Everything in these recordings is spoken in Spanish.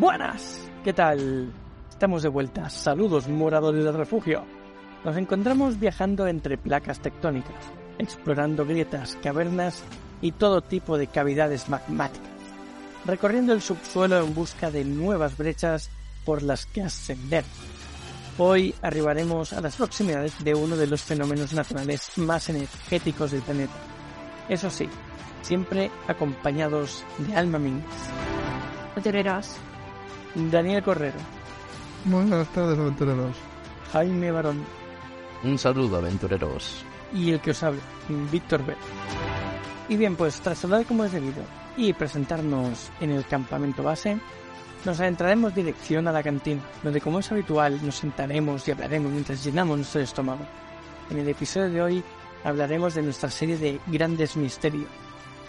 Buenas, ¿qué tal? Estamos de vuelta. Saludos, moradores del refugio. Nos encontramos viajando entre placas tectónicas, explorando grietas, cavernas y todo tipo de cavidades magmáticas, recorriendo el subsuelo en busca de nuevas brechas por las que ascender. Hoy arribaremos a las proximidades de uno de los fenómenos naturales más energéticos del planeta. Eso sí, siempre acompañados de Alma. Aventureros. Daniel Correro, Buenas tardes, aventureros. Jaime Barón Un saludo, aventureros. y el que os habla, Víctor B. Y bien, pues tras hablar como es debido y presentarnos en el campamento base, nos adentraremos dirección a la cantina, donde como es habitual nos sentaremos y hablaremos mientras llenamos nuestro estómago. En el episodio de hoy hablaremos de nuestra serie de grandes misterios,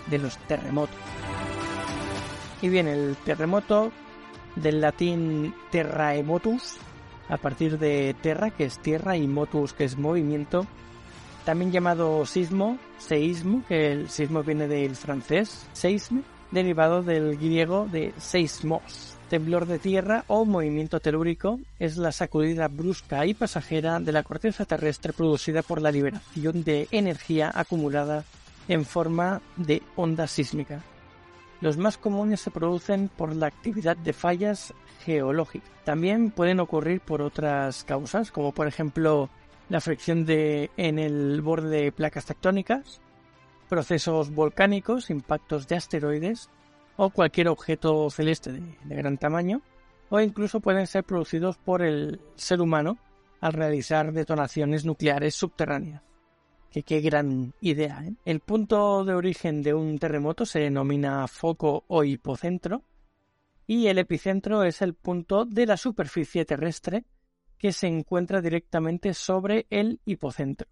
de los terremotos. Y bien, el terremoto del latín terraemotus, a partir de terra, que es tierra, y motus, que es movimiento, también llamado sismo, seísmo, que el sismo viene del francés, seisme, derivado del griego de seismos. Temblor de tierra o movimiento telúrico es la sacudida brusca y pasajera de la corteza terrestre producida por la liberación de energía acumulada en forma de onda sísmica. Los más comunes se producen por la actividad de fallas geológicas. También pueden ocurrir por otras causas, como por ejemplo la fricción de, en el borde de placas tectónicas, procesos volcánicos, impactos de asteroides o cualquier objeto celeste de, de gran tamaño, o incluso pueden ser producidos por el ser humano al realizar detonaciones nucleares subterráneas. Que qué gran idea, ¿eh? El punto de origen de un terremoto se denomina foco o hipocentro y el epicentro es el punto de la superficie terrestre que se encuentra directamente sobre el hipocentro.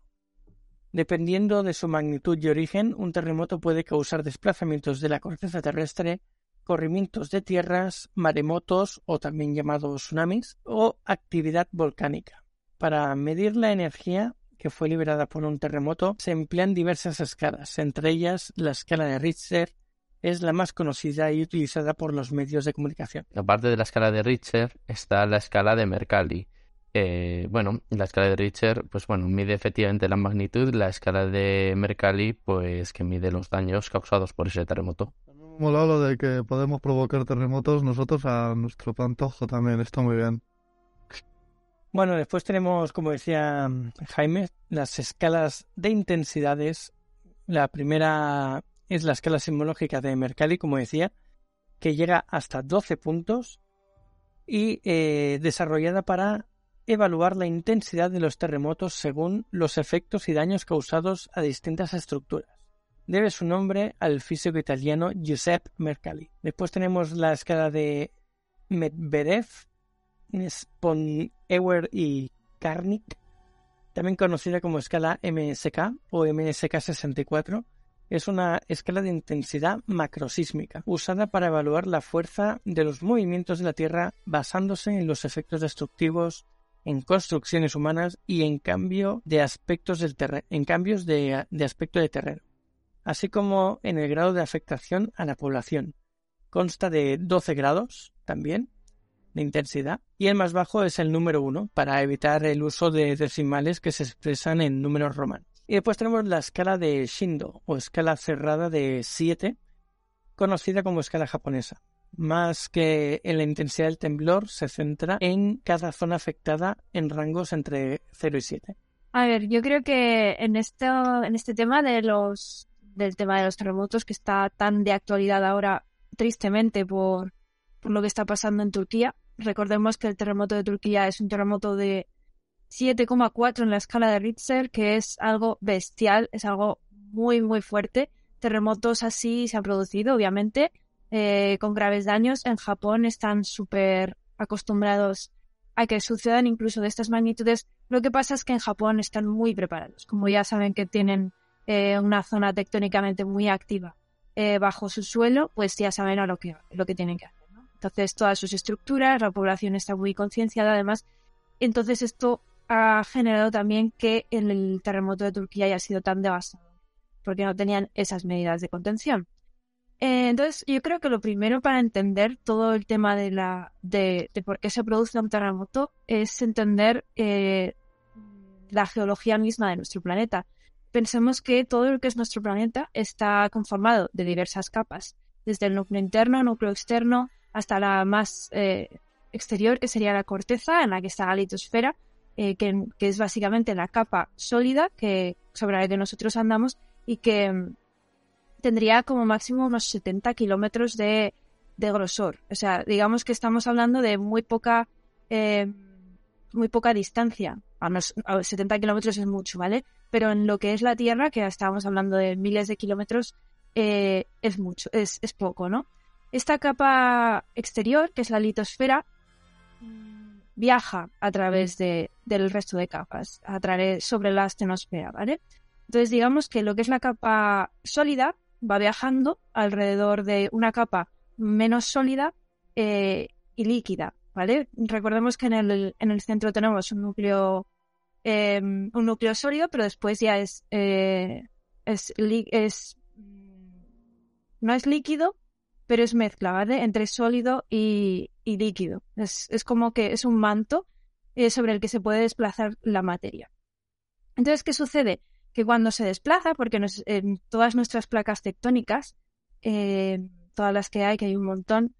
Dependiendo de su magnitud y origen, un terremoto puede causar desplazamientos de la corteza terrestre, corrimientos de tierras, maremotos o también llamados tsunamis o actividad volcánica. Para medir la energía que fue liberada por un terremoto se emplean diversas escalas, entre ellas la escala de Richter es la más conocida y utilizada por los medios de comunicación. Aparte de la escala de Richter, está la escala de Mercalli. Eh, bueno, la escala de Richter, pues bueno, mide efectivamente la magnitud, la escala de Mercalli, pues que mide los daños causados por ese terremoto. Me ha molado lo de que podemos provocar terremotos nosotros a nuestro pantojo también, está muy bien. Bueno, después tenemos, como decía Jaime, las escalas de intensidades. La primera es la escala sismológica de Mercalli, como decía, que llega hasta 12 puntos y eh, desarrollada para evaluar la intensidad de los terremotos según los efectos y daños causados a distintas estructuras. Debe su nombre al físico italiano Giuseppe Mercalli. Después tenemos la escala de Medvedev, Sponheuer y Karnik, también conocida como escala MSK o MSK64, es una escala de intensidad macrosísmica usada para evaluar la fuerza de los movimientos de la Tierra basándose en los efectos destructivos en construcciones humanas y en cambio de aspectos del en cambios de, de aspecto de terreno, así como en el grado de afectación a la población. Consta de 12 grados también de intensidad y el más bajo es el número 1 para evitar el uso de decimales que se expresan en números romanos. Y después tenemos la escala de Shindo o escala cerrada de 7 conocida como escala japonesa. Más que en la intensidad del temblor, se centra en cada zona afectada en rangos entre 0 y 7. A ver, yo creo que en esto, en este tema de los del tema de los terremotos que está tan de actualidad ahora, tristemente por, por lo que está pasando en Turquía. Recordemos que el terremoto de Turquía es un terremoto de 7,4 en la escala de Richter, que es algo bestial, es algo muy, muy fuerte. Terremotos así se han producido, obviamente, eh, con graves daños. En Japón están súper acostumbrados a que sucedan incluso de estas magnitudes. Lo que pasa es que en Japón están muy preparados. Como ya saben que tienen eh, una zona tectónicamente muy activa eh, bajo su suelo, pues ya saben a lo que, lo que tienen que hacer. Entonces, todas sus estructuras, la población está muy concienciada además. Entonces, esto ha generado también que el, terremoto de Turquía haya sido tan devastador, porque no tenían esas medidas de contención. Eh, entonces, yo creo que lo primero para entender todo el tema de, la, de, de por qué se produce un terremoto es entender eh, la geología misma de nuestro planeta. Pensemos que todo lo que es nuestro planeta está conformado de diversas capas, desde el núcleo interno, núcleo externo, hasta la más eh, exterior, que sería la corteza, en la que está la litosfera, eh, que, que, es básicamente la capa sólida que, sobre la que nosotros andamos y que mm, tendría como máximo unos 70 kilómetros de, de, grosor. O sea, digamos que estamos hablando de muy poca, eh, muy poca distancia. A, a 70 kilómetros es mucho, ¿vale? Pero en lo que es la Tierra, que estábamos hablando de miles de kilómetros, eh, es mucho, es, es poco, ¿no? Esta capa exterior, que es la litosfera, viaja a través de, del resto de capas, a través sobre la astenosfera, ¿vale? Entonces digamos que lo que es la capa sólida va viajando alrededor de una capa menos sólida eh, y líquida, ¿vale? Recordemos que en el, en el centro tenemos un núcleo eh, un núcleo sólido, pero después ya es, eh, es, es no es líquido, pero es mezcla, ¿vale? Entre sólido y, líquido. Es, como que es un manto eh, sobre el que se puede desplazar la materia. Entonces, ¿qué sucede? Que cuando se desplaza, porque todas nuestras placas tectónicas, eh, todas las que hay, que hay un montón,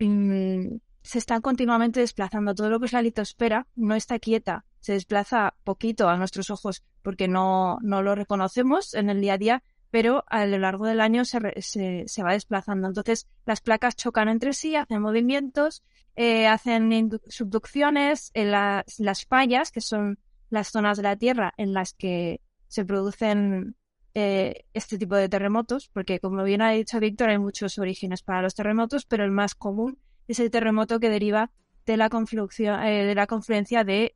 mmm, se están continuamente desplazando. Todo lo que es la litosfera no está quieta, se desplaza poquito a nuestros ojos porque no, no lo reconocemos en el día a día, pero a lo largo del año se, se, se va desplazando. Entonces las placas chocan entre sí, hacen movimientos, eh, hacen subducciones, en la, las fallas, que son las zonas de la Tierra en las que se producen eh, este tipo de terremotos, porque como bien ha dicho Víctor, hay muchos orígenes para los terremotos, pero el más común es el terremoto que deriva de la, eh, de la confluencia de,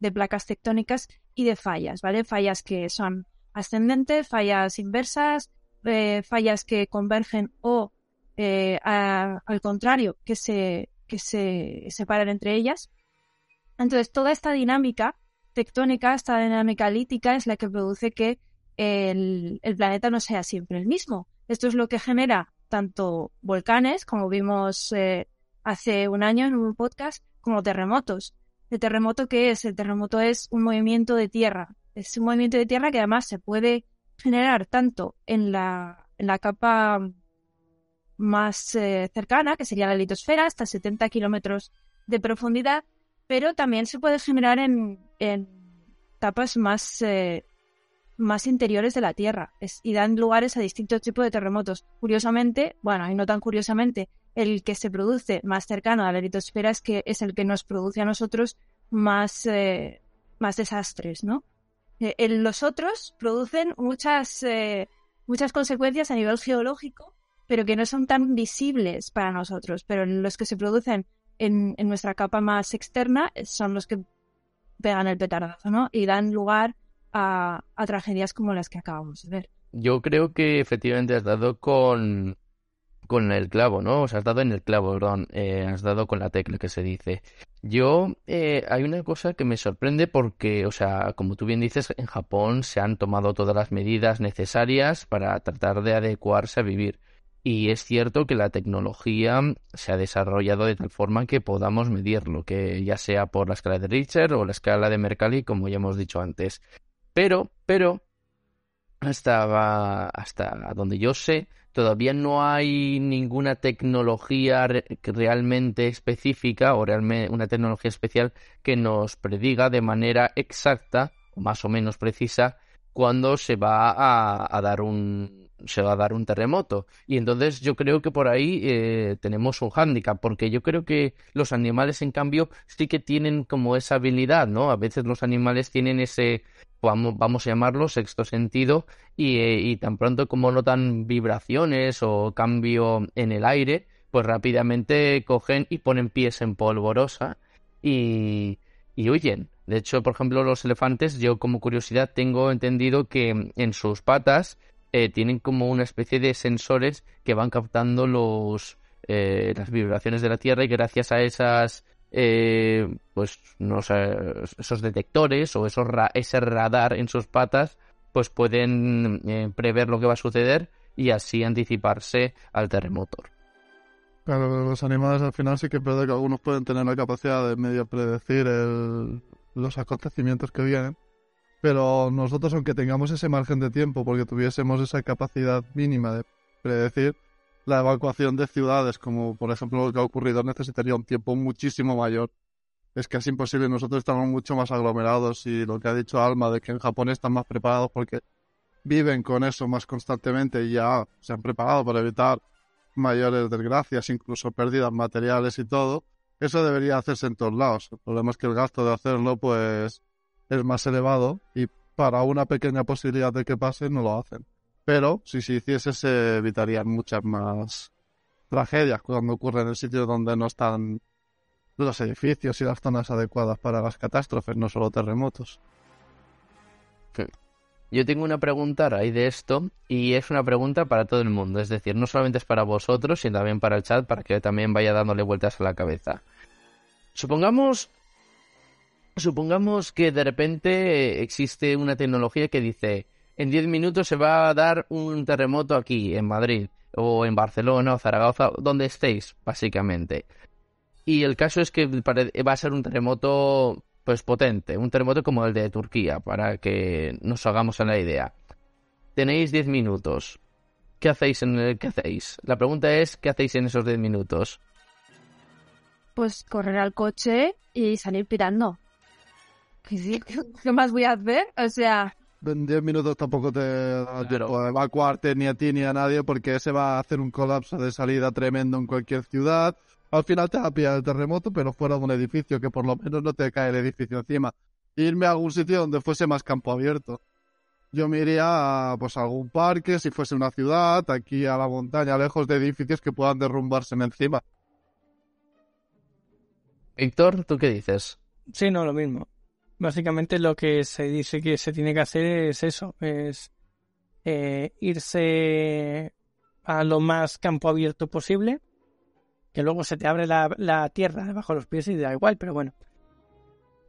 de placas tectónicas y de fallas, ¿vale? Fallas que son ascendentes, fallas inversas, eh, fallas que convergen o eh, a, al contrario, que se, que se separan entre ellas. Entonces, toda esta dinámica tectónica, esta dinámica lítica es la que produce que el, el, planeta no sea siempre el mismo. Esto es lo que genera tanto volcanes, como vimos eh, hace un año en un podcast, como terremotos. ¿El terremoto qué es? El terremoto es un movimiento de tierra, es un movimiento de tierra que además se puede generar tanto en la, en la capa más eh, cercana, que sería la litosfera, hasta 70 kilómetros de profundidad, pero también se puede generar en, en capas más, eh, interiores de la Tierra y dan lugares a distintos tipos de terremotos. Curiosamente, bueno, y no tan curiosamente, el que se produce más cercano a la litosfera es que es el que nos produce a nosotros más, eh, más desastres, ¿no? Eh, los otros producen muchas, eh, muchas consecuencias a nivel geológico, pero que no son tan visibles para nosotros. Pero los que se producen en, en nuestra capa más externa son los que pegan el petardazo, ¿no? Y dan lugar a, a tragedias como las que acabamos de ver. Yo creo que efectivamente has dado con, con el clavo, ¿no? O sea, has dado en el clavo, perdón, eh, has dado con la tecla que se dice. Yo, eh, hay una cosa que me sorprende porque, o sea, como tú bien dices, en Japón se han tomado todas las medidas necesarias para tratar de adecuarse a vivir. Y es cierto que la tecnología se ha desarrollado de tal forma que podamos medirlo, que ya sea por la escala de Richter o la escala de Mercalli, como ya hemos dicho antes. Pero, pero, hasta, hasta donde yo sé, todavía no hay ninguna tecnología realmente específica o realmente una tecnología especial que nos prediga de manera exacta o más o menos precisa cuando se va a, dar un se va a dar un terremoto y entonces yo creo que por ahí eh, tenemos un hándicap porque yo creo que los animales en cambio sí que tienen como esa habilidad no a veces los animales tienen ese vamos, vamos a llamarlo sexto sentido, y, eh, y tan pronto como notan vibraciones o cambio en el aire, pues rápidamente cogen y ponen pies en polvorosa y, y huyen. De hecho, por ejemplo, los elefantes, yo como curiosidad tengo entendido que en sus patas eh, tienen como una especie de sensores que van captando los, eh, las vibraciones de la Tierra y gracias a esas eh, pues no sé, esos detectores o esos ese radar en sus patas, pues pueden eh, prever lo que va a suceder y así anticiparse al terremoto. Claro, los animales al final sí que es que algunos pueden tener la capacidad de medio predecir los acontecimientos que vienen, pero nosotros aunque tengamos ese margen de tiempo porque tuviésemos esa capacidad mínima de predecir, la evacuación de ciudades, como por ejemplo lo que ha ocurrido, necesitaría un tiempo muchísimo mayor. Es casi imposible, nosotros estamos mucho más aglomerados y lo que ha dicho Alma de que en Japón están más preparados porque viven con eso más constantemente y ya se han preparado para evitar mayores desgracias, incluso pérdidas materiales y todo, eso debería hacerse en todos lados. El problema es que el gasto de hacerlo pues es más elevado y para una pequeña posibilidad de que pase no lo hacen. Pero si se hiciese se evitarían muchas más tragedias cuando ocurren en sitios donde no están los edificios y las zonas adecuadas para las catástrofes, no solo terremotos. Yo tengo una pregunta a raíz de esto y es una pregunta para todo el mundo, es decir, no solamente es para vosotros, sino también para el chat, para que también vaya dándole vueltas a la cabeza. Supongamos, supongamos que de repente existe una tecnología que dice, en 10 minutos se va a dar un terremoto aquí, en Madrid, o en Barcelona, o Zaragoza, donde estéis, básicamente. Y el caso es que va a ser un terremoto pues potente, un terremoto como el de Turquía, para que nos hagamos una idea. Tenéis 10 minutos. ¿Qué hacéis en el, qué hacéis? La pregunta es ¿qué hacéis en esos 10 minutos? Pues correr al coche y salir pirando. ¿Qué más voy a hacer? O sea, en 10 minutos tampoco te da tiempo a evacuarte ni a ti ni a nadie porque se va a hacer un colapso de salida tremendo en cualquier ciudad al final te va a pillar el terremoto, pero fuera de un edificio, que por lo menos no te cae el edificio encima. Irme a algún sitio donde fuese más campo abierto. Yo me iría a pues, algún parque, si fuese una ciudad, aquí a la montaña, lejos de edificios que puedan derrumbarse encima. Víctor, ¿tú qué dices? Sí, no, lo mismo. Básicamente lo que se dice que se tiene que hacer es eso, es eh, irse a lo más campo abierto posible que luego se te abre la, tierra debajo de los pies y da igual, pero bueno.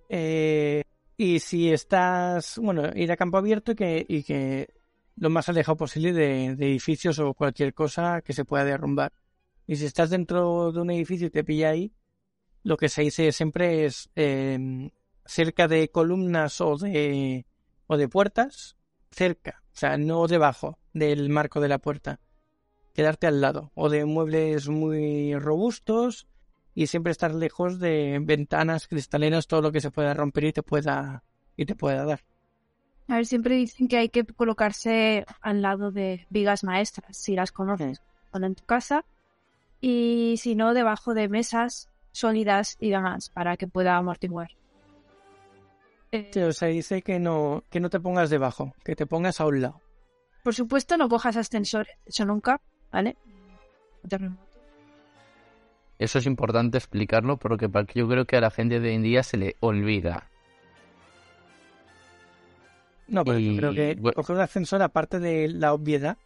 Eh, y si estás, bueno, ir a campo abierto y que, y que lo más alejado posible de, edificios o cualquier cosa que se pueda derrumbar. Y si estás dentro de un edificio y te pilla ahí, lo que se dice siempre es em, cerca de columnas o de, o de puertas, cerca, o sea, no debajo del marco de la puerta quedarte al lado o de muebles muy robustos y siempre estar lejos de ventanas cristalinas, todo lo que se pueda romper y te pueda y te pueda dar. A ver, siempre dicen que hay que colocarse al lado de vigas maestras, si las conoces, o en tu casa, y si no, debajo de mesas sólidas y demás, para que pueda amortiguar. o sea, dice que no, que no te pongas debajo, que te pongas a un lado. Por supuesto, no cojas ascensores, eso nunca, ¿vale? Eso es importante explicarlo porque yo creo que a la gente de hoy en día se le olvida. No, pero yo creo que coger un ascensor, aparte de la obviedad,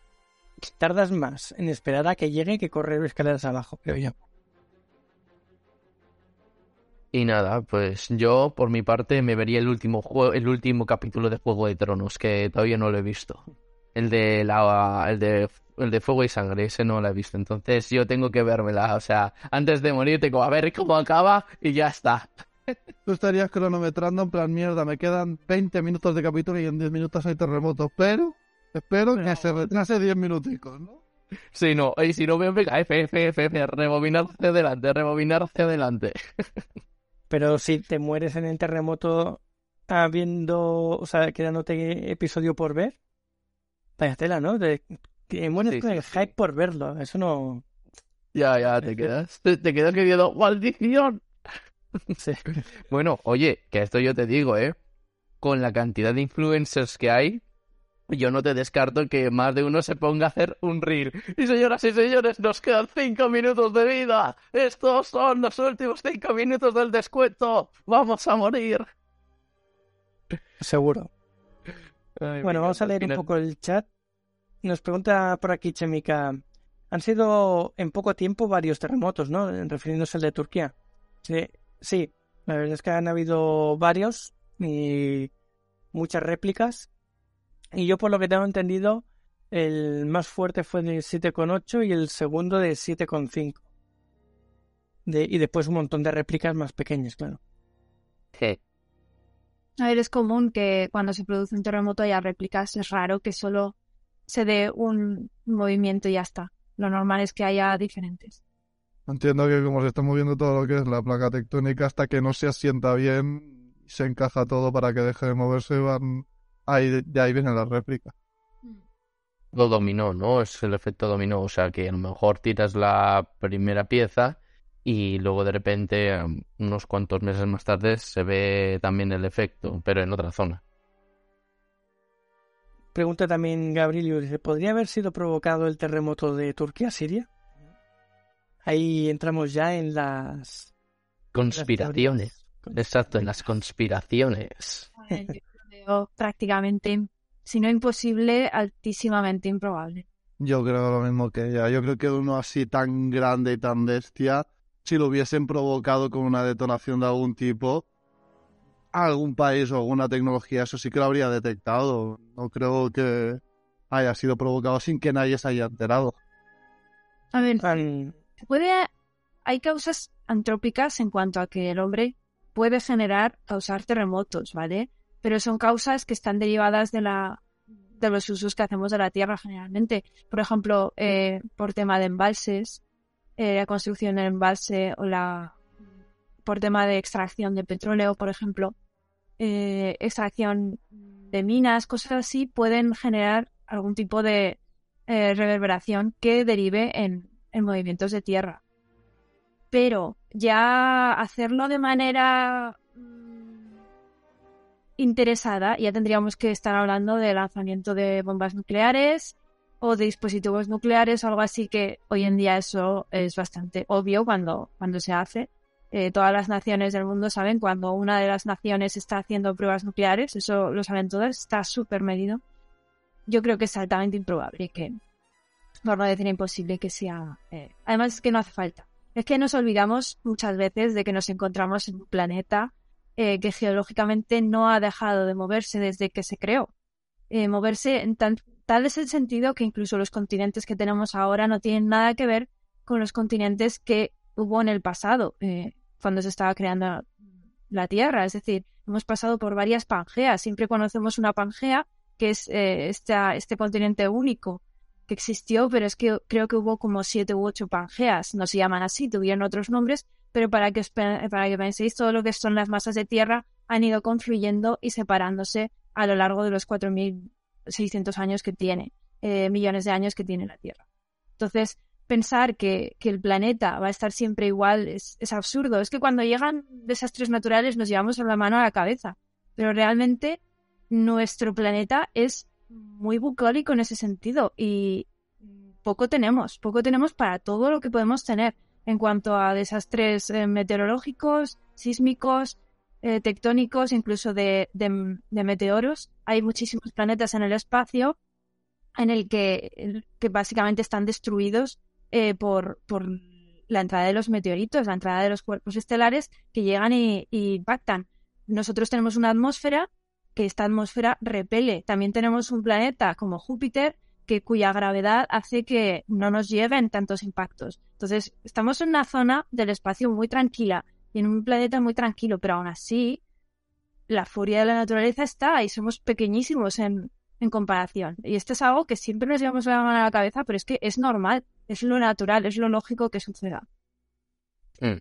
tardas más en esperar a que llegue que correr escaleras abajo, creo yo. Y nada, pues yo por mi parte me vería el último juego, el último capítulo de Juego de Tronos, que todavía no lo he visto. El de la el de el de Fuego y Sangre, ese no lo he visto. Entonces yo tengo que vérmela. O sea, antes de morir tengo a ver cómo acaba y ya está. Tú estarías cronometrando en plan mierda, me quedan 20 minutos de capítulo y en 10 minutos hay terremotos, pero espero que se retrase 10 minuticos, ¿no? Sí, no, y si no veo, venga, F, F, F, F, rebobinar hacia adelante, rebobinar hacia adelante. Pero si te mueres en el terremoto habiendo, o sea, quedándote episodio por ver, vaya tela, ¿no? Que mueres con el hype por verlo. Eso no. Ya, ya, te quedas. Te, quedas queriendo. ¡Maldición! Bueno, oye, que esto yo te digo, ¿eh? Con la cantidad de influencers que hay, yo no te descarto que más de uno se ponga a hacer un reel. Y señoras y señores, nos quedan cinco minutos de vida. Estos son los últimos cinco minutos del descuento. Vamos a morir. Seguro. bueno, vamos a leer un poco el chat. Nos pregunta por aquí Chemica, han sido en poco tiempo varios terremotos, ¿no? Refiriéndose al de Turquía. Sí, sí, la verdad es que han habido varios y muchas réplicas. Y yo por lo que tengo entendido, El más fuerte fue de 7,8 y el segundo de 7,5. De, y después un montón de réplicas más pequeñas, claro. Je. A ver, es común que cuando se produce un terremoto haya réplicas. Es raro que solo se dé un movimiento y ya está. Lo normal es que haya diferentes. Entiendo que como se está moviendo todo lo que es la placa tectónica hasta que no se asienta bien se encaja todo para que deje de moverse, van ahí, de ahí viene la réplica. Lo dominó, ¿no? Es el efecto dominó. O sea que a lo mejor tiras la primera pieza y luego de repente, unos cuantos meses más tarde, se ve también el efecto, pero en otra zona. Pregunta también Gabriel, dice, ¿podría haber sido provocado el terremoto de Turquía-Siria? Ahí entramos ya en las... Conspiraciones. Exacto, en las conspiraciones. Prácticamente, si no imposible, altísimamente improbable. Yo creo lo mismo que ella. Yo creo que uno así tan grande y tan bestia, si lo hubiesen provocado con una detonación de algún tipo, algún país o alguna tecnología, eso sí que lo habría detectado. No creo que haya sido provocado sin que nadie se haya enterado. A ver, puede, hay causas antrópicas en cuanto a que el hombre puede generar, causar terremotos, ¿vale? Pero son causas que están derivadas de la de los usos que hacemos de la tierra generalmente. Por ejemplo, eh, por tema de embalses, eh, la construcción del embalse o la por tema de extracción de petróleo, por ejemplo, eh, extracción de minas, cosas así, pueden generar algún tipo de reverberación que derive en, en movimientos de tierra. Pero ya hacerlo de manera interesada, ya tendríamos que estar hablando de lanzamiento de bombas nucleares o de dispositivos nucleares o algo así que hoy en día eso es bastante obvio cuando, cuando se hace. Eh, todas las naciones del mundo saben cuando una de las naciones está haciendo pruebas nucleares, eso lo saben todas, está súper medido. Yo creo que es altamente improbable que, por no decir imposible, que sea. eh, Además, es que no hace falta. Es que nos olvidamos muchas veces de que nos encontramos en un planeta eh, que geológicamente no ha dejado de moverse desde que se creó. Eh, moverse en tan- tal es el sentido que incluso los continentes que tenemos ahora no tienen nada que ver con los continentes que hubo en el pasado, eh, cuando se estaba creando la Tierra. Es decir, hemos pasado por varias pangeas. Siempre conocemos una pangea, que es esta- este continente único que existió, pero es que creo que hubo como siete u ocho pangeas. No se llaman así, tuvieron otros nombres, pero para que, para que penséis, todo lo que son las masas de tierra han ido confluyendo y separándose a lo largo de los 4.600 años que tiene, eh, millones de años que tiene la Tierra. Entonces, pensar que, que el planeta va a estar siempre igual es, es absurdo. Es que cuando llegan desastres naturales nos llevamos la mano a la cabeza, pero realmente nuestro planeta es muy bucólico en ese sentido y poco tenemos, poco tenemos para todo lo que podemos tener en cuanto a desastres eh, meteorológicos, sísmicos, eh, tectónicos, incluso de, meteoros. Hay muchísimos planetas en el espacio en el que, que básicamente están destruidos eh, por, por la entrada de los meteoritos, la entrada de los cuerpos estelares que llegan y impactan. Nosotros tenemos una atmósfera que esta atmósfera repele. También tenemos un planeta como Júpiter que cuya gravedad hace que no nos lleven tantos impactos. Entonces, estamos en una zona del espacio muy tranquila y en un planeta muy tranquilo, pero aún así la furia de la naturaleza está y somos pequeñísimos en, en comparación. Y esto es algo que siempre nos llevamos la mano a la cabeza, pero es que es normal, es lo natural, es lo lógico que suceda. Mm.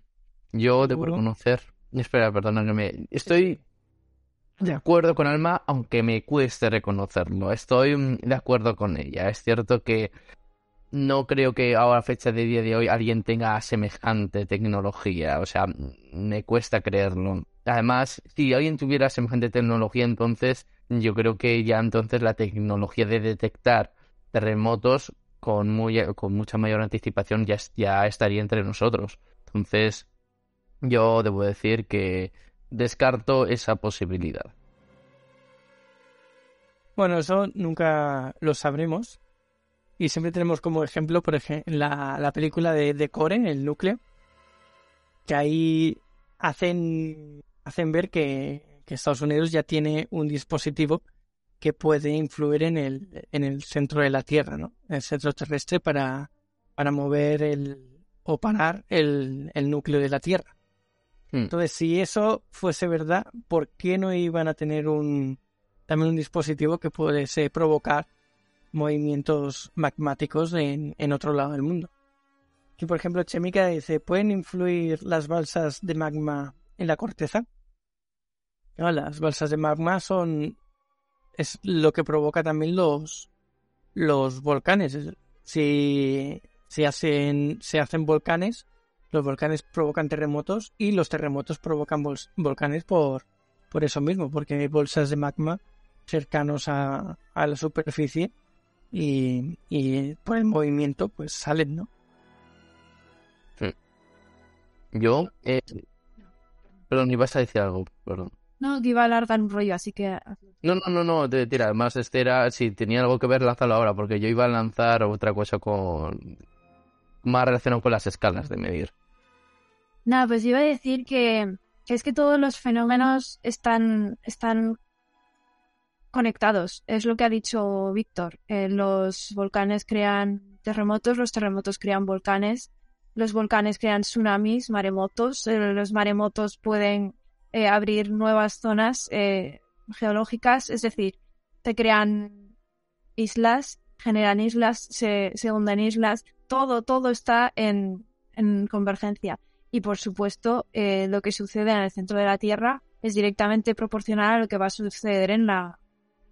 Yo debo reconocer. Espera, perdona que me. Estoy de acuerdo con Alma, aunque me cueste reconocerlo. Estoy mm, de acuerdo con ella. Es cierto que no creo que ahora, a fecha de día de hoy, alguien tenga semejante tecnología. O sea, mm, me cuesta creerlo. Además, si alguien tuviera semejante tecnología, entonces yo creo que ya entonces la tecnología de detectar terremotos con, muy, con mucha mayor anticipación ya, es- ya estaría entre nosotros. Entonces, yo debo decir que descarto esa posibilidad. Bueno, eso nunca lo sabremos. Y siempre tenemos como ejemplo, por ejemplo, la, la película de, de Core, el núcleo, que ahí hacen, hacen ver que, que Estados Unidos ya tiene un dispositivo que puede influir en el, en el centro de la Tierra, ¿no? El centro terrestre para, para mover el o parar el, el núcleo de la Tierra. Hmm. Entonces, si eso fuese verdad, ¿por qué no iban a tener un también un dispositivo que pudiese provocar movimientos magmáticos en, en otro lado del mundo? Aquí, por ejemplo, Chemica dice, ¿pueden influir las balsas de magma en la corteza? No, las balsas de magma son es lo que provoca también los los volcanes. Es- Si, si hacen se hacen volcanes, los volcanes provocan terremotos y los terremotos provocan volcanes por por eso mismo, porque hay bolsas de magma cercanos a, a la superficie y, y por el movimiento pues salen, ¿no? Yo, eh, perdón, ibas a decir algo, perdón. No, que iba a alargar un rollo, así que... No, no, no, no, te- tira, además este era, si tenía algo que ver, lánzalo ahora, porque yo iba a lanzar otra cosa con... más relacionado con las escalas de medir. Nada, pues iba a decir que, es que todos los fenómenos están, están conectados. Es lo que ha dicho Víctor. Eh, los volcanes crean terremotos, los terremotos crean volcanes, los volcanes crean tsunamis, maremotos, eh, los maremotos pueden eh, abrir nuevas zonas geológicas, es decir, te crean islas, generan islas, se, se hunden islas, todo, todo está en, en convergencia. Y por supuesto, eh, lo que sucede en el centro de la Tierra es directamente proporcional a lo que va a suceder en la,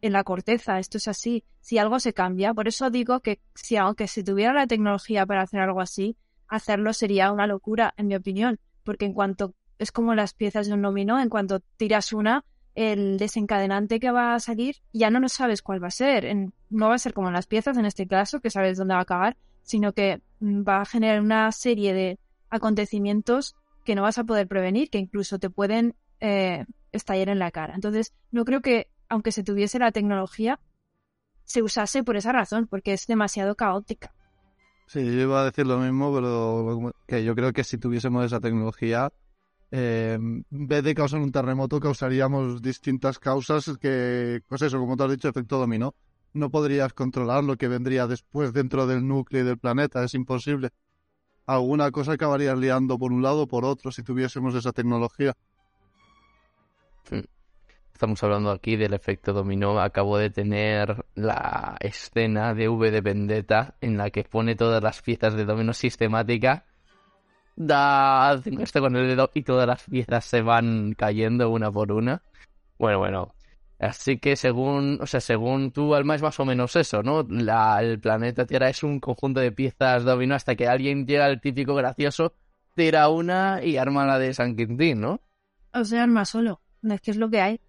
en la corteza. Esto es así. Si algo se cambia, por eso digo que si aunque se tuviera la tecnología para hacer algo así, hacerlo sería una locura, en mi opinión, porque en cuanto es como las piezas de un dominó, en cuanto tiras una, el desencadenante que va a salir ya no lo sabes cuál va a ser. No va a ser como las piezas en este caso, que sabes dónde va a acabar, sino que mm, va a generar una serie de acontecimientos que no vas a poder prevenir, que incluso te pueden eh, estallar en la cara. Entonces, no creo que, aunque se tuviese la tecnología, se usase por esa razón, porque es demasiado caótica. Sí, yo iba a decir lo mismo, pero que yo creo que si tuviésemos esa tecnología, eh, en vez de causar un terremoto, causaríamos distintas causas que, pues eso, como tú has dicho, efecto dominó. No podrías controlar lo que vendría después dentro del núcleo del planeta, es imposible. Alguna cosa acabarías liando por un lado o por otro si tuviésemos esa tecnología. Estamos hablando aquí del efecto dominó. Acabo de tener la escena de V de Vendetta en la que pone todas las piezas de dominó sistemática. Da esto con el dedo y todas las piezas se van cayendo una por una. Bueno, bueno. Así que según, o sea, según tú, Alma, es más o menos eso, ¿no? La, el planeta Tierra es un conjunto de piezas dominó hasta que alguien llega el típico gracioso, tira una y arma la de San Quintín, ¿no? O sea, arma solo. Es que es lo que hay.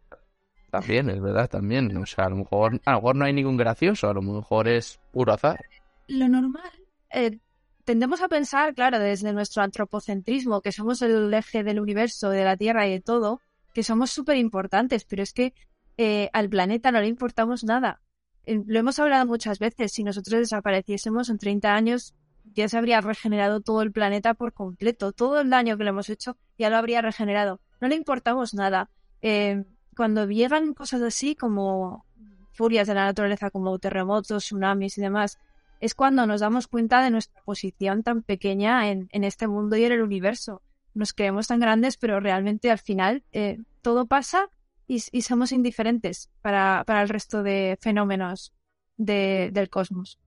También, es verdad, también. O sea, a lo mejor, a lo mejor no hay ningún gracioso, a lo mejor es puro azar. Lo normal. eh, tendemos a pensar, claro, desde nuestro antropocentrismo, que somos el eje del universo, de la Tierra y de todo, que somos súper importantes, pero es que eh, al planeta no le importamos nada. Lo hemos hablado muchas veces, si nosotros desapareciésemos en 30 años, ya se habría regenerado todo el planeta por completo, todo el daño que le hemos hecho ya lo habría regenerado. No le importamos nada. Eh, cuando llegan cosas así como furias de la naturaleza, como terremotos, tsunamis y demás, es cuando nos damos cuenta de nuestra posición tan pequeña en, en este mundo y en el universo. Nos creemos tan grandes, pero realmente al final eh, todo pasa y, somos indiferentes para, para el resto de fenómenos de- del cosmos.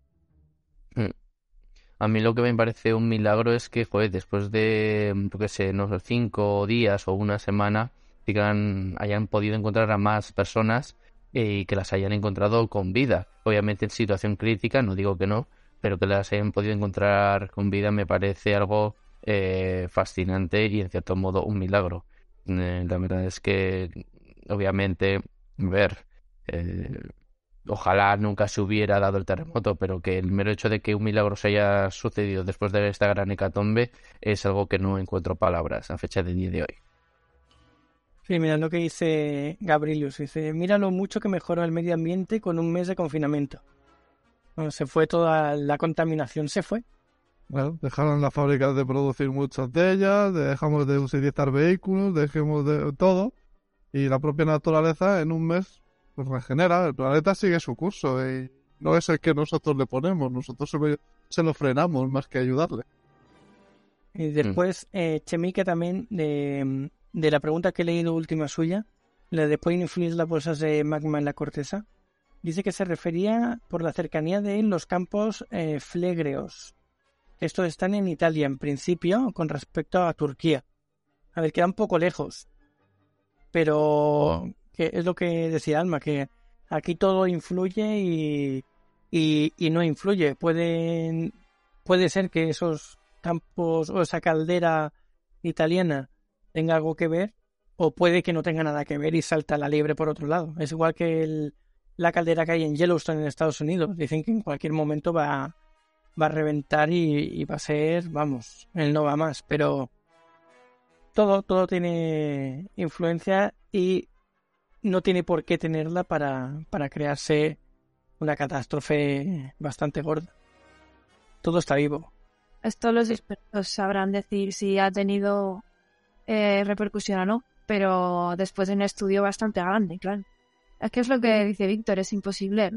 A mí lo que me parece un milagro es que, después de, yo no sé, cinco días o una semana, digan, hayan podido encontrar a más personas eh, y que las hayan encontrado con vida. Obviamente en situación crítica, no digo que no, pero que las hayan podido encontrar con vida me parece algo eh, fascinante y en cierto modo un milagro. Eh, la verdad es que, obviamente, a ver, eh, ojalá nunca se hubiera dado el terremoto, pero que el mero hecho de que un milagro se haya sucedido después de esta gran hecatombe es algo que no encuentro palabras a fecha de día de hoy. Sí, mira lo que dice Gabrielius. Dice, mira lo mucho que mejoró el medio ambiente con un mes de confinamiento. Bueno, se fue toda la contaminación, se fue. Bueno, dejaron las fábricas de producir muchas de ellas, dejamos de utilizar vehículos, dejemos de todo. Y la propia naturaleza en un mes pues regenera, el planeta sigue su curso y no es el que nosotros le ponemos, nosotros se lo, se lo frenamos más que ayudarle. Y después, eh, Chemique también, de, de la pregunta que he leído última suya, la de ¿pueden influir las bolsas de magma en la corteza? Dice que se refería por la cercanía de los campos eh, flegreos. Estos están en Italia, en principio, con respecto a Turquía. A ver, queda un poco lejos. Pero que es lo que decía Alma, que aquí todo influye y, y, y no influye. Pueden, puede ser que esos campos o esa caldera italiana tenga algo que ver, o puede que no tenga nada que ver y salta la liebre por otro lado. Es igual que el, la caldera que hay en Yellowstone en Estados Unidos. Dicen que en cualquier momento va, va a reventar y, va a ser, vamos, él no va más, pero todo, todo tiene influencia y no tiene por qué tenerla para, para crearse una catástrofe bastante gorda. Todo está vivo. Esto los expertos sabrán decir si ha tenido eh, repercusión o no, pero después de un estudio bastante grande, claro. Es que es lo que dice Víctor, es imposible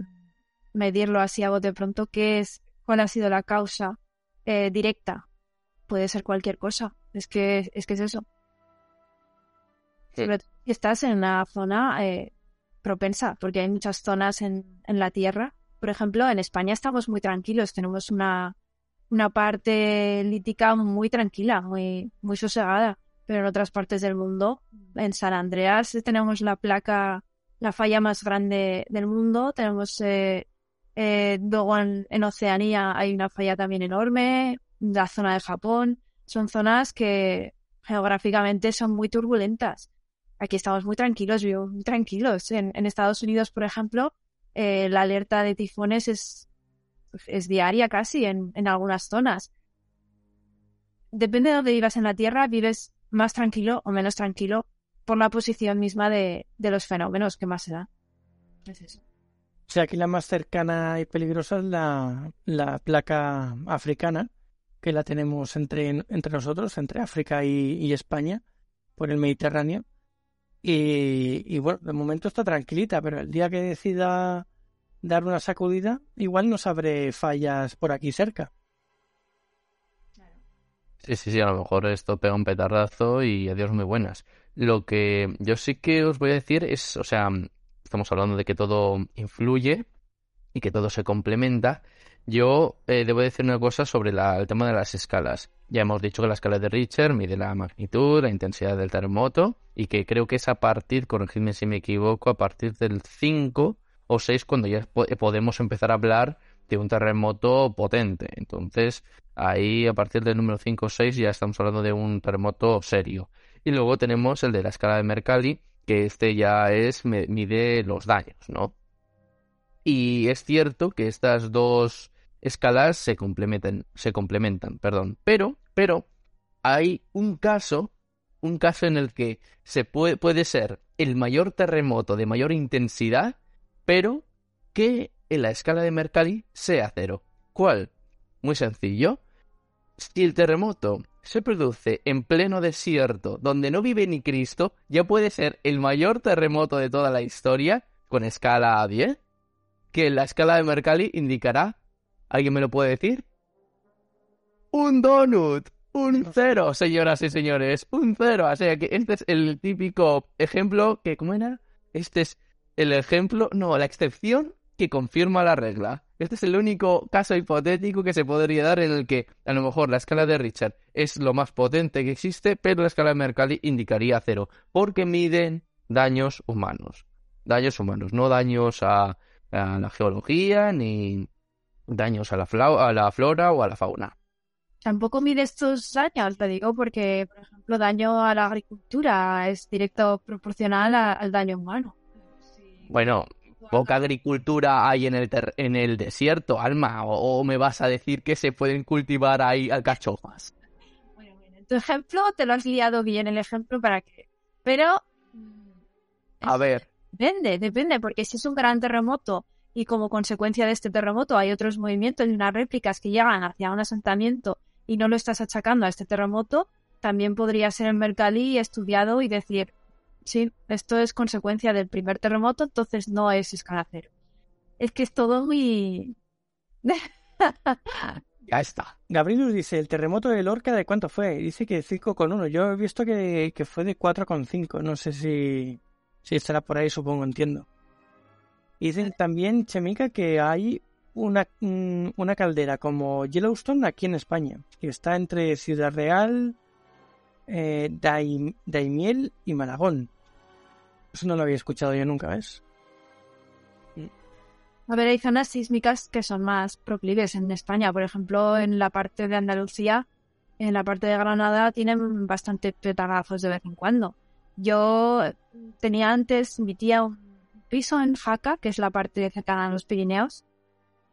medirlo así a bote pronto, qué es, cuál ha sido la causa eh, directa. Puede ser cualquier cosa. Es que es, que es eso. si estás en una zona eh, propensa, porque hay muchas zonas en, en la Tierra. Por ejemplo, en España estamos muy tranquilos, tenemos una, una parte lítica muy tranquila, muy, muy sosegada. Pero en otras partes del mundo, en San Andreas, tenemos la placa la falla más grande del mundo. Tenemos eh, eh, luego en, Oceanía hay una falla también enorme, la zona de Japón. Son zonas que geográficamente son muy turbulentas. Aquí estamos muy tranquilos, muy tranquilos. En, Estados Unidos, por ejemplo, eh, la alerta de tifones es, es diaria casi en, en algunas zonas. Depende de dónde vivas en la Tierra, vives más tranquilo o menos tranquilo por la posición misma de, los fenómenos que más se da. Es eso. O sea, aquí la más cercana y peligrosa es la, la placa africana, que la tenemos entre, entre nosotros, entre África y, España, por el Mediterráneo. Y, y, bueno, de momento está tranquilita, pero el día que decida dar una sacudida, igual nos abre fallas por aquí cerca. Sí, sí, sí, a lo mejor esto pega un petardazo y adiós muy buenas. Lo que yo sí que os voy a decir es, o sea, estamos hablando de que todo influye y que todo se complementa. Yo eh, debo decir una cosa sobre el tema de las escalas. Ya hemos dicho que la escala de Richter mide la magnitud, la intensidad del terremoto y que creo que es a partir, corregidme si me equivoco, a partir del 5 o 6 cuando ya podemos empezar a hablar de un terremoto potente. Entonces, ahí a partir del número 5 o 6 ya estamos hablando de un terremoto serio. Y luego tenemos el de la escala de Mercalli, que este ya es, mide los daños, ¿no? Y es cierto que estas dos escalas se complementan, se complementan, perdón. Pero, pero, hay un caso, un caso en el que se puede, puede ser el mayor terremoto de mayor intensidad, pero que en la escala de Mercalli sea cero. ¿Cuál? Muy sencillo. Si el terremoto se produce en pleno desierto, donde no vive ni Cristo, ya puede ser el mayor terremoto de toda la historia, con escala 10, que la escala de Mercalli indicará, ¿alguien me lo puede decir? Un donut, un cero, señoras y señores, un cero. O sea que este es el típico ejemplo que, ¿cómo era? Este es el ejemplo, no, la excepción que confirma la regla. Este es el único caso hipotético que se podría dar en el que a lo mejor la escala de Richard es lo más potente que existe, pero la escala de Mercalli indicaría cero, porque miden daños humanos. Daños humanos, no daños a, la geología ni daños a la, a la flora o a la fauna. Tampoco mide estos daños, te digo, porque, por ejemplo, daño a la agricultura es directo proporcional al daño humano. Bueno, poca agricultura hay en el, en el desierto, Alma, o, me vas a decir que se pueden cultivar ahí alcachofas. Bueno, bueno, en tu ejemplo te lo has liado bien el ejemplo para que... Pero... A ver. Depende, depende, porque si es un gran terremoto y como consecuencia de este terremoto hay otros movimientos y unas réplicas que llegan hacia un asentamiento y no lo estás achacando a este terremoto, también podría ser en Mercalli estudiado y decir, Sí, esto es consecuencia del primer terremoto, entonces no es escala cero. Es que es todo muy... ya está. Gabrielus dice, ¿el terremoto de Lorca de cuánto fue? Dice que 5,1. Yo he visto que, que fue de 4,5. No sé si, si estará por ahí, supongo, entiendo. Y dicen también, Chemica, que hay una, mm, una caldera como Yellowstone aquí en España, que está entre Ciudad Real, eh, Daimiel y Malagón. Eso no lo había escuchado yo nunca, ¿ves? A ver, hay zonas sísmicas que son más proclives en España. Por ejemplo, en la parte de Andalucía, en la parte de Granada, tienen bastante petagazos de vez en cuando. Yo tenía antes, mi tía, piso en Jaca, que es la parte cercana a los Pirineos,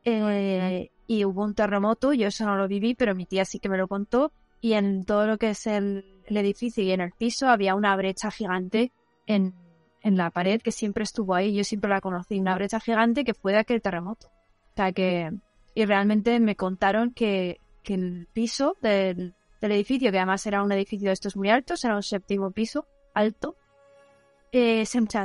eh, y hubo un terremoto, yo eso no lo viví, pero mi tía sí que me lo contó, y en todo lo que es el, edificio y en el piso había una brecha gigante en, la pared que siempre estuvo ahí, yo siempre la conocí, una brecha gigante que fue de aquel terremoto. O sea que, y realmente me contaron que, el piso del, edificio, que además era un edificio de estos muy altos, era un séptimo piso alto, eh,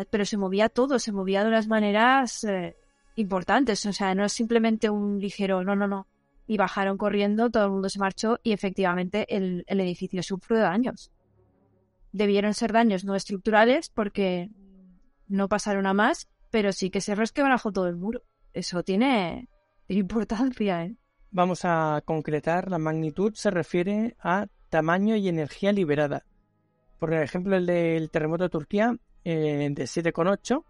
pero se movía todo, se movía de unas maneras eh, importantes, o sea, no es simplemente un ligero, no, no, no. Y bajaron corriendo, todo el mundo se marchó y efectivamente el, edificio sufrió daños. Debieron ser daños no estructurales porque no pasaron a más, pero sí que se resquebrajó todo el muro. Eso tiene, importancia, ¿eh? Vamos a concretar, la magnitud se refiere a tamaño y energía liberada. Por ejemplo, el del terremoto de Turquía, eh, de 7,8,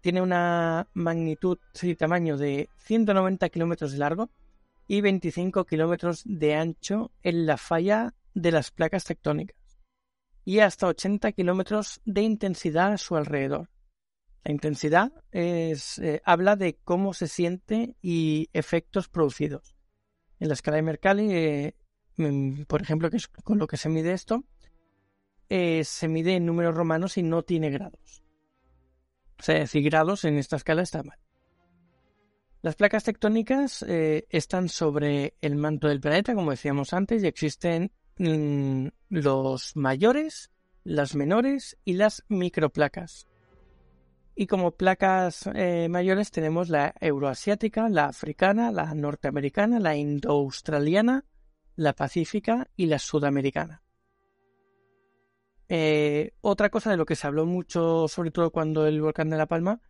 tiene una magnitud y tamaño de 190 kilómetros de largo y 25 kilómetros de ancho en la falla de las placas tectónicas y hasta 80 kilómetros de intensidad a su alrededor. La intensidad es, eh, habla de cómo se siente y efectos producidos. En la escala de Mercalli, eh, mm, por ejemplo, que es con lo que se mide esto, eh, se mide en números romanos y no tiene grados. O sea, decir grados en esta escala está mal. Las placas tectónicas eh, están sobre el manto del planeta, como decíamos antes, y existen mm, los mayores, las menores y las microplacas. Y como placas eh, mayores tenemos la euroasiática, la africana, la norteamericana, la indoaustraliana, la pacífica y la sudamericana. Eh, otra cosa de lo que se habló mucho, sobre todo cuando el volcán de La Palma,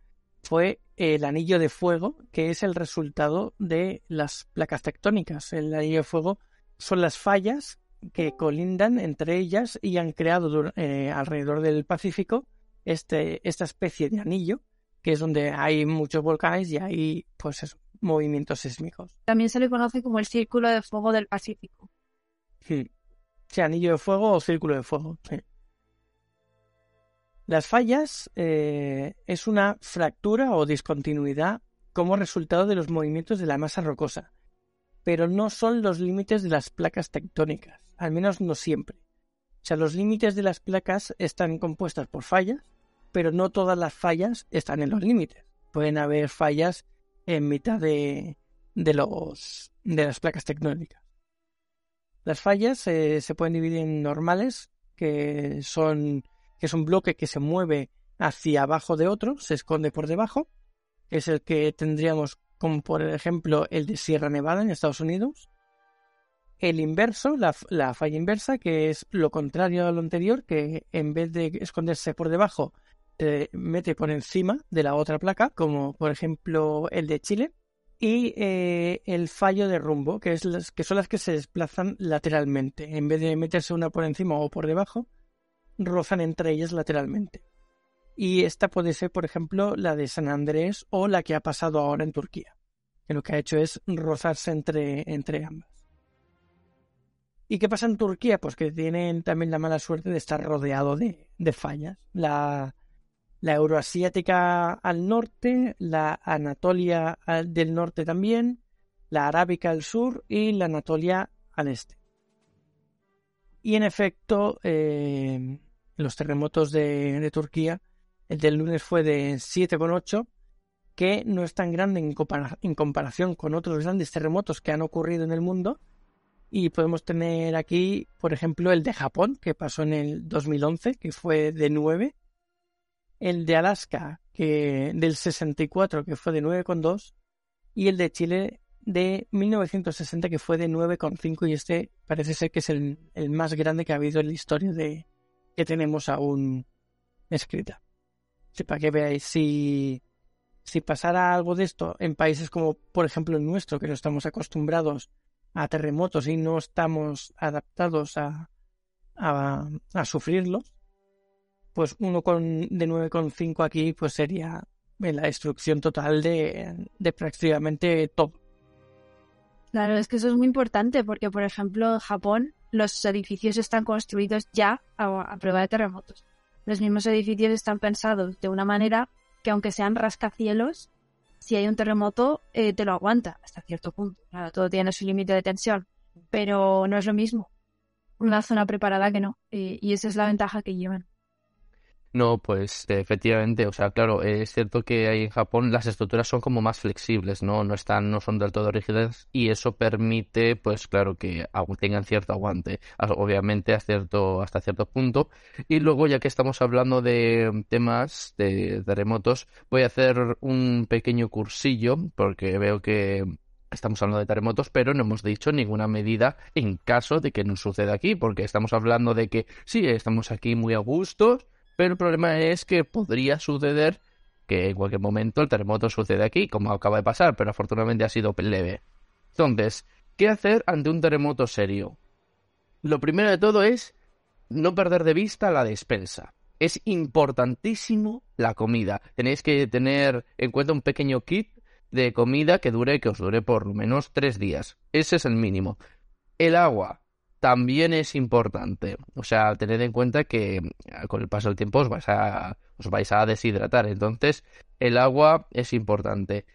fue el anillo de fuego, que es el resultado de las placas tectónicas. El anillo de fuego son las fallas que colindan entre ellas y han creado eh, alrededor del Pacífico este, esta especie de anillo, que es donde hay muchos volcanes y hay pues movimientos sísmicos. También se le conoce como el círculo de fuego del Pacífico. Sí, anillo de fuego o círculo de fuego. Sí. Las fallas eh, es una fractura o discontinuidad como resultado de los movimientos de la masa rocosa, pero no son los límites de las placas tectónicas, al menos no siempre. O sea, los límites de las placas están compuestas por fallas, pero no todas las fallas están en los límites. Pueden haber fallas en mitad de, de, los, de las placas tectónicas. Las fallas eh, se pueden dividir en normales, que son que es un bloque que se mueve hacia abajo de otro, se esconde por debajo, es el que tendríamos como por ejemplo el de Sierra Nevada en Estados Unidos. El inverso, la, falla inversa, que es lo contrario a lo anterior, que en vez de esconderse por debajo, se mete por encima de la otra placa, como por ejemplo el de Chile. Y eh, el fallo de rumbo, que, es que son las que se desplazan lateralmente. En vez de meterse una por encima o por debajo, rozan entre ellas lateralmente. Y esta puede ser, por ejemplo, la de San Andrés o la que ha pasado ahora en Turquía, que lo que ha hecho es rozarse entre, entre ambas. ¿Y qué pasa en Turquía? Pues que tienen también la mala suerte de estar rodeado de, de fallas. La, la euroasiática al norte, la Anatolia del norte también, la arábica al sur y la Anatolia al este. Y en efecto, eh, los terremotos de, Turquía, el del lunes fue de 7,8, que no es tan grande en, comparación con otros grandes terremotos que han ocurrido en el mundo. Y podemos tener aquí, por ejemplo, el de Japón, que pasó en el 2011, que fue de 9, el de Alaska que del 64 que fue de 9,2 y el de Chile de 1960 que fue de 9,5 y este parece ser que es el, más grande que ha habido en la historia de que tenemos aún escrita. Para que veáis si si pasara algo de esto en países como por ejemplo el nuestro que no estamos acostumbrados a terremotos y no estamos adaptados a, a, a sufrirlos, pues uno con, de 9,5 aquí pues sería la destrucción total de, de prácticamente todo. Claro, es que eso es muy importante porque, por ejemplo, Japón los edificios están construidos ya a, a, prueba de terremotos. Los mismos edificios están pensados de una manera que aunque sean rascacielos, si hay un terremoto eh, te lo aguanta hasta cierto punto. Claro, todo tiene su límite de tensión, pero no es lo mismo una zona preparada que no. Y, y esa es la ventaja que llevan. No, pues efectivamente, o sea, claro, es cierto que ahí en Japón las estructuras son como más flexibles, ¿no? No están, no son del todo rígidas y eso permite, pues claro, que tengan cierto aguante, obviamente a cierto, hasta cierto punto. Y luego, ya que estamos hablando de temas de terremotos, voy a hacer un pequeño cursillo porque veo que Estamos hablando de terremotos, pero no hemos dicho ninguna medida en caso de que nos suceda aquí, porque estamos hablando de que sí, estamos aquí muy a gusto, pero el problema es que podría suceder que en cualquier momento el terremoto sucede aquí, como acaba de pasar, pero afortunadamente ha sido leve. Entonces, ¿qué hacer ante un terremoto serio? Lo primero de todo es no perder de vista la despensa. Es importantísimo la comida. Tenéis que tener en cuenta un pequeño kit de comida que dure, que os dure por lo menos tres días. Ese es el mínimo. El agua también es importante. O sea, tened en cuenta que ah, con el paso del tiempo os vais a, os vais a deshidratar. Entonces, el agua es importante.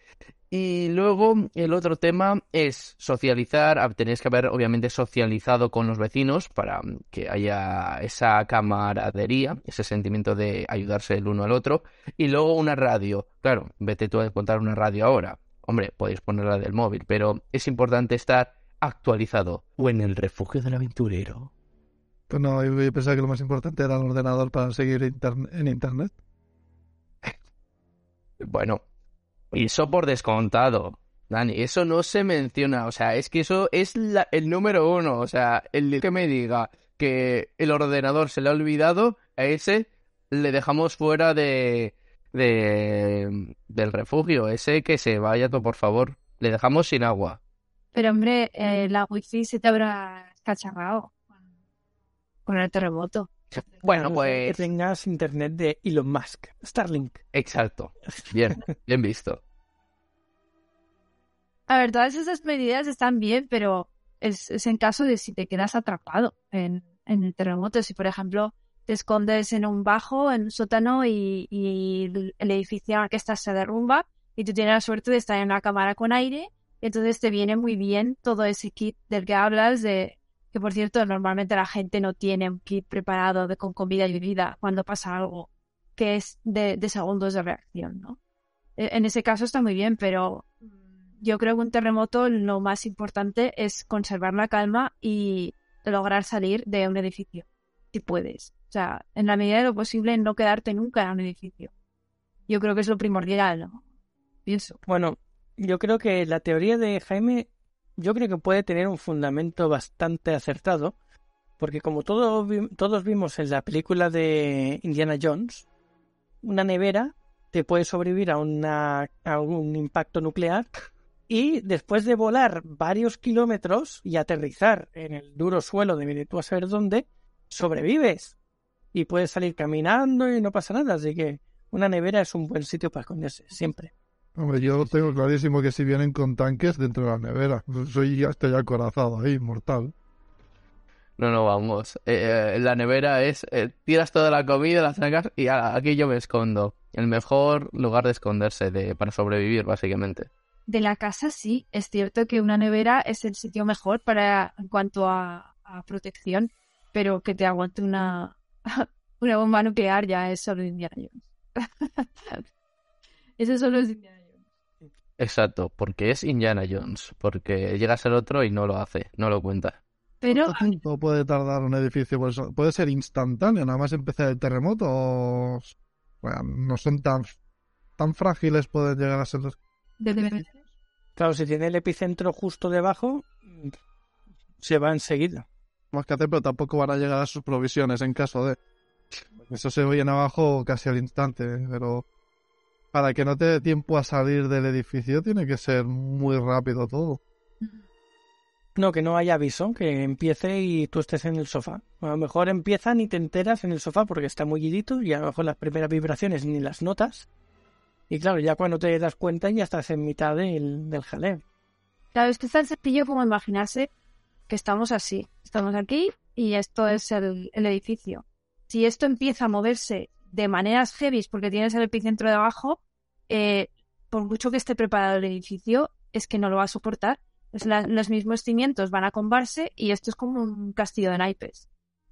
Y luego el otro tema es socializar. Ah, tenéis que haber obviamente socializado con los vecinos para que haya esa camaradería, ese sentimiento de ayudarse el uno al otro. Y luego una radio. Claro, vete tú a contar una radio ahora. Hombre, podéis ponerla del móvil, pero es importante estar actualizado o en el refugio del aventurero. Pues no, yo pensaba que lo más importante era el ordenador para seguir en internet. Bueno, eso por descontado. Dani, eso no se menciona, o sea, es que eso es el número uno, o sea, el que me diga que el ordenador se le ha olvidado, a ese le dejamos fuera de, de del refugio, ese que se vaya, por favor, le dejamos sin agua. Pero hombre, eh, la wifi se te habrá cacharrado con el terremoto. Bueno, pues... Que tengas internet de Elon Musk, Starlink. Exacto. Bien, bien visto. A ver, todas esas medidas están bien, pero es, es en caso de si te quedas atrapado en, en, el terremoto. Si, por ejemplo, te escondes en un bajo, en un sótano y, y el edificio en el que estás se derrumba y tú tienes la suerte de estar en una cámara con aire entonces te viene muy bien todo ese kit del que hablas, de que por cierto normalmente la gente no tiene un kit preparado de, con comida y bebida cuando pasa algo que es de, segundos de reacción, ¿no? E, en ese caso está muy bien, pero yo creo que un terremoto lo más importante es conservar la calma y lograr salir de un edificio, si puedes. O sea, en la medida de lo posible, no quedarte nunca en un edificio. Yo creo que es lo primordial, ¿no? Pienso. Bueno, yo creo que la teoría de Jaime, yo creo que puede tener un fundamento bastante acertado, porque como todos, todos vimos en la película de Indiana Jones, una nevera te puede sobrevivir a, una, un impacto nuclear y después de volar varios kilómetros y aterrizar en el duro suelo de tú a saber dónde, sobrevives y puedes salir caminando y no pasa nada. Así que una nevera es un buen sitio para esconderse, siempre. Hombre, yo tengo clarísimo que si vienen con tanques dentro de la nevera, soy ya estoy acorazado ahí, mortal. No, no, vamos. Eh, eh, la nevera es, eh, tiras toda la comida, la sacas y aquí yo me escondo. El mejor lugar de esconderse de, para sobrevivir, básicamente. De la casa sí, es cierto que una nevera es el sitio mejor para en cuanto a, a protección, pero que te aguante una, una bomba nuclear ya es solo Indiana Jones. Eso solo es Indiana Exacto, porque es Indiana Jones, porque llega a ser otro y no lo hace, no lo cuenta. Pero ¿Cuánto tiempo puede tardar un edificio? ¿Puede ser instantáneo, nada más empezar el terremoto? Bueno, no son tan, tan frágiles, pueden llegar a ser los... Claro, si tiene el epicentro justo debajo, se va enseguida. Más que hacer, pero tampoco van a llegar a sus provisiones en caso de... Eso se viene abajo casi al instante, pero para que no te dé tiempo a salir del edificio tiene que ser muy rápido todo. No, que no haya aviso, que empiece y tú estés en el sofá. A lo mejor empiezan y te enteras en el sofá porque está muy guidito y a lo mejor las primeras vibraciones ni las notas. Y claro, ya cuando te das cuenta ya estás en mitad del, del jaleo. Claro, es que es tan sencillo como imaginarse que estamos así. Estamos aquí y esto es el, el edificio. Si esto empieza a moverse de maneras heavy porque tienes el epicentro de abajo, eh, por mucho que esté preparado el edificio, es que no lo va a soportar. Es la- los mismos cimientos van a combarse y esto es como un castillo de naipes.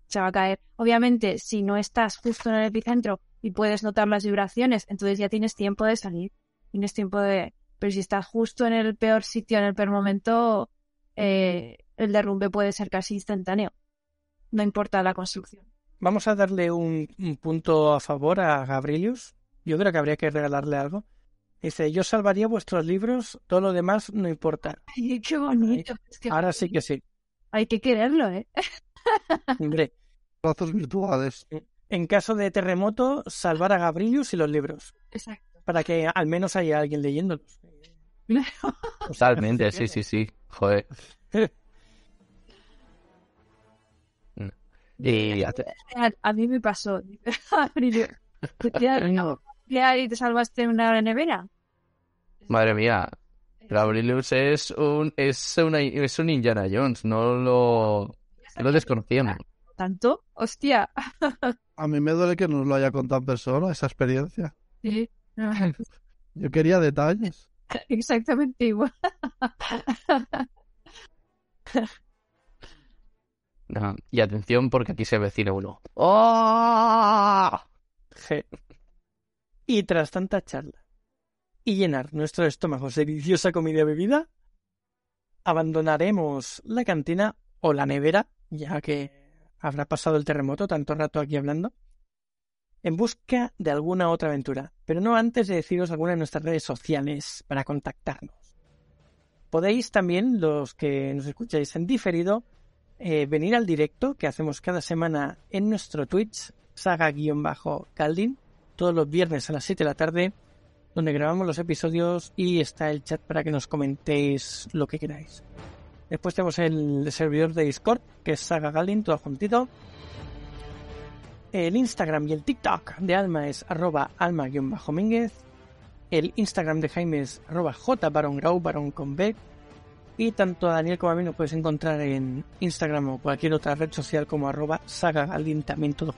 Se va a caer. Obviamente, si no estás justo en el epicentro y puedes notar las vibraciones, entonces ya tienes tiempo de salir. Tienes tiempo de... Pero si estás justo en el peor sitio, en el peor momento, eh, el derrumbe puede ser casi instantáneo. No importa la construcción. Vamos a darle un, un punto a favor a Gabrielius. Yo creo que habría que regalarle algo. Dice, yo salvaría vuestros libros, todo lo demás no importa. Ay, qué bonito. Es que Ahora sí que sí. hay que quererlo, ¿eh? Hombre, Brazos virtuales. en caso de terremoto, salvar a Gabrielius y los libros. Exacto. Para que al menos haya alguien leyéndolos. Totalmente, sí, sí, sí. Joder. Y ate- A, a mí me pasó. Abril, ¿te tiras nuclear y te salvaste una nevera? madre mía, Gabrielus es un es una es un Indiana Jones, no lo lo desconocíamos. ¿Tanto? Hostia. A mí me duele que no lo haya contado en persona, esa experiencia. Sí. Yo quería detalles. Exactamente igual. Y atención porque aquí se vecina uno. ¡Oh! Y tras tanta charla y llenar nuestros estómagos de deliciosa comida y bebida, abandonaremos la cantina o la nevera, ya que habrá pasado el terremoto tanto rato aquí hablando, en busca de alguna otra aventura, pero no antes de deciros alguna de nuestras redes sociales para contactarnos. Podéis también, los que nos escucháis en diferido, eh, venir al directo que hacemos cada semana en nuestro Twitch, saga-caldin, todos los viernes a las 7 de la tarde, donde grabamos los episodios y está el chat para que nos comentéis lo que queráis. Después tenemos el servidor de Discord, que es Saga Galdin, todo juntito. El Instagram y el TikTok de Alma es arroba alma-mínguez. El Instagram de Jaime es arroba. Y tanto a Daniel como a mí nos puedes encontrar en Instagram o cualquier otra red social como arroba saga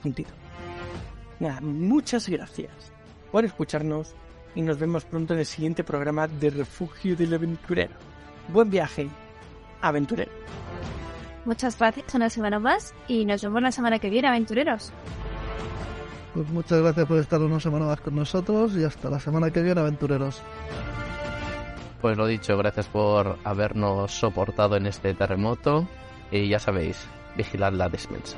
juntito. Nada, muchas gracias por escucharnos y nos vemos pronto en el siguiente programa de Refugio del Aventurero. Buen viaje, aventurero. Muchas gracias una semana más y nos vemos la semana que viene, aventureros. Pues muchas gracias por estar una semana más con nosotros y hasta la semana que viene, aventureros. Pues lo dicho, gracias por habernos soportado en este terremoto y ya sabéis, vigilad la despensa.